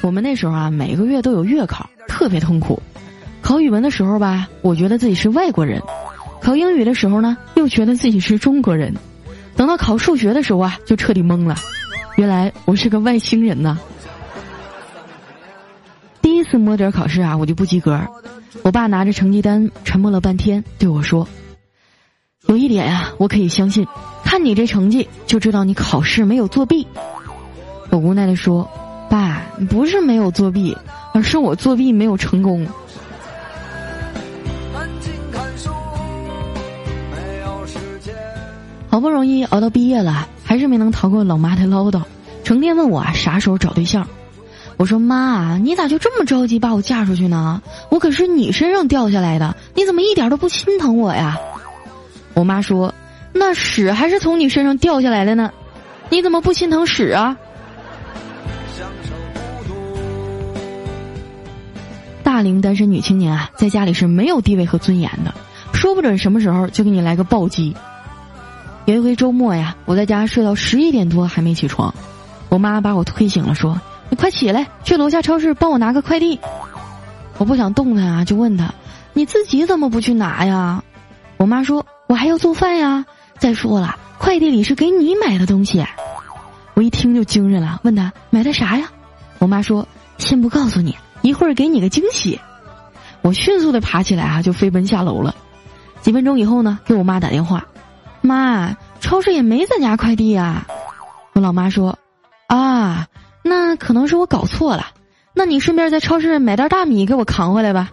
我们那时候啊，每个月都有月考，特别痛苦。考语文的时候吧，我觉得自己是外国人；考英语的时候呢，又觉得自己是中国人。等到考数学的时候啊，就彻底懵了，原来我是个外星人呐！第一次摸底考试啊，我就不及格。我爸拿着成绩单，沉默了半天，对我说：“有一点啊，我可以相信，看你这成绩就知道你考试没有作弊。”我无奈的说：“爸，不是没有作弊，而是我作弊没有成功。”好不容易熬到毕业了，还是没能逃过老妈的唠叨，成天问我啊啥时候找对象。我说妈，你咋就这么着急把我嫁出去呢？我可是你身上掉下来的，你怎么一点都不心疼我呀？我妈说，那屎还是从你身上掉下来的呢，你怎么不心疼屎啊？大龄单身女青年啊，在家里是没有地位和尊严的，说不准什么时候就给你来个暴击。有一回周末呀，我在家睡到十一点多还没起床，我妈把我推醒了，说：“你快起来，去楼下超市帮我拿个快递。”我不想动弹啊，就问他：“你自己怎么不去拿呀？”我妈说：“我还要做饭呀。再说了，快递里是给你买的东西。”我一听就精神了，问他买的啥呀？我妈说：“先不告诉你，一会儿给你个惊喜。”我迅速的爬起来啊，就飞奔下楼了。几分钟以后呢，给我妈打电话。妈，超市也没咱家快递呀。我老妈说：“啊，那可能是我搞错了。那你顺便在超市买袋大米给我扛回来吧。”